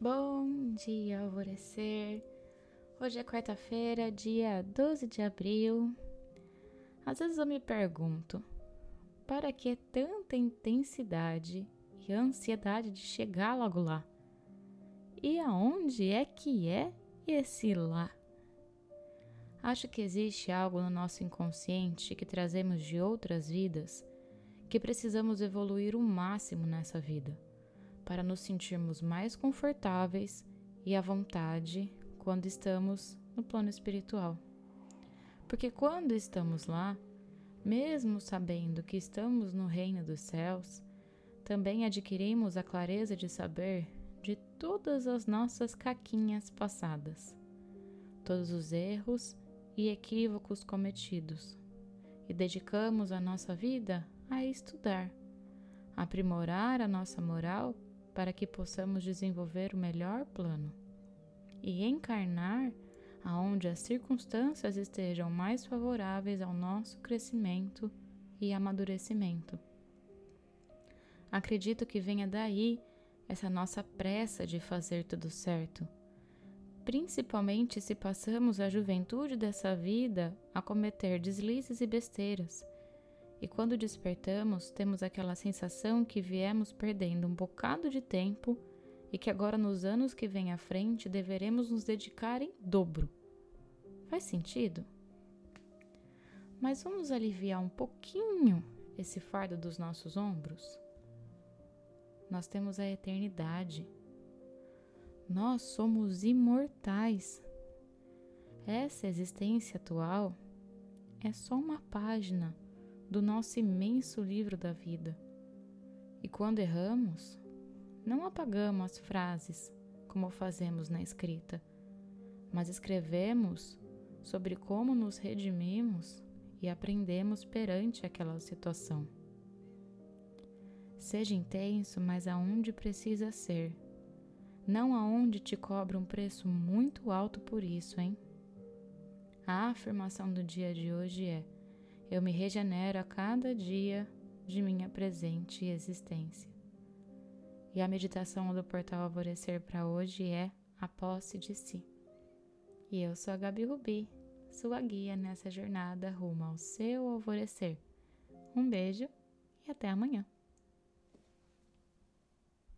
Bom dia, alvorecer. Hoje é quarta-feira, dia 12 de abril. Às vezes eu me pergunto, para que tanta intensidade e ansiedade de chegar logo lá? E aonde é que é esse lá? Acho que existe algo no nosso inconsciente que trazemos de outras vidas que precisamos evoluir o máximo nessa vida para nos sentirmos mais confortáveis e à vontade quando estamos no plano espiritual. Porque quando estamos lá, mesmo sabendo que estamos no reino dos céus, também adquirimos a clareza de saber de todas as nossas caquinhas passadas, todos os erros e equívocos cometidos, e dedicamos a nossa vida a estudar, aprimorar a nossa moral para que possamos desenvolver o melhor plano e encarnar aonde as circunstâncias estejam mais favoráveis ao nosso crescimento e amadurecimento. Acredito que venha daí essa nossa pressa de fazer tudo certo, principalmente se passamos a juventude dessa vida a cometer deslizes e besteiras e quando despertamos, temos aquela sensação que viemos perdendo um bocado de tempo e que agora, nos anos que vêm à frente, deveremos nos dedicar em dobro. Faz sentido? Mas vamos aliviar um pouquinho esse fardo dos nossos ombros? Nós temos a eternidade. Nós somos imortais. Essa existência atual é só uma página do nosso imenso livro da vida. E quando erramos, não apagamos as frases como fazemos na escrita, mas escrevemos sobre como nos redimimos e aprendemos perante aquela situação. Seja intenso, mas aonde precisa ser, não aonde te cobra um preço muito alto por isso, hein? A afirmação do dia de hoje é: eu me regenero a cada dia de minha presente existência. E a meditação do portal Alvorecer para hoje é a posse de si. E eu sou a Gabi Rubi, sua guia nessa jornada rumo ao seu alvorecer. Um beijo e até amanhã.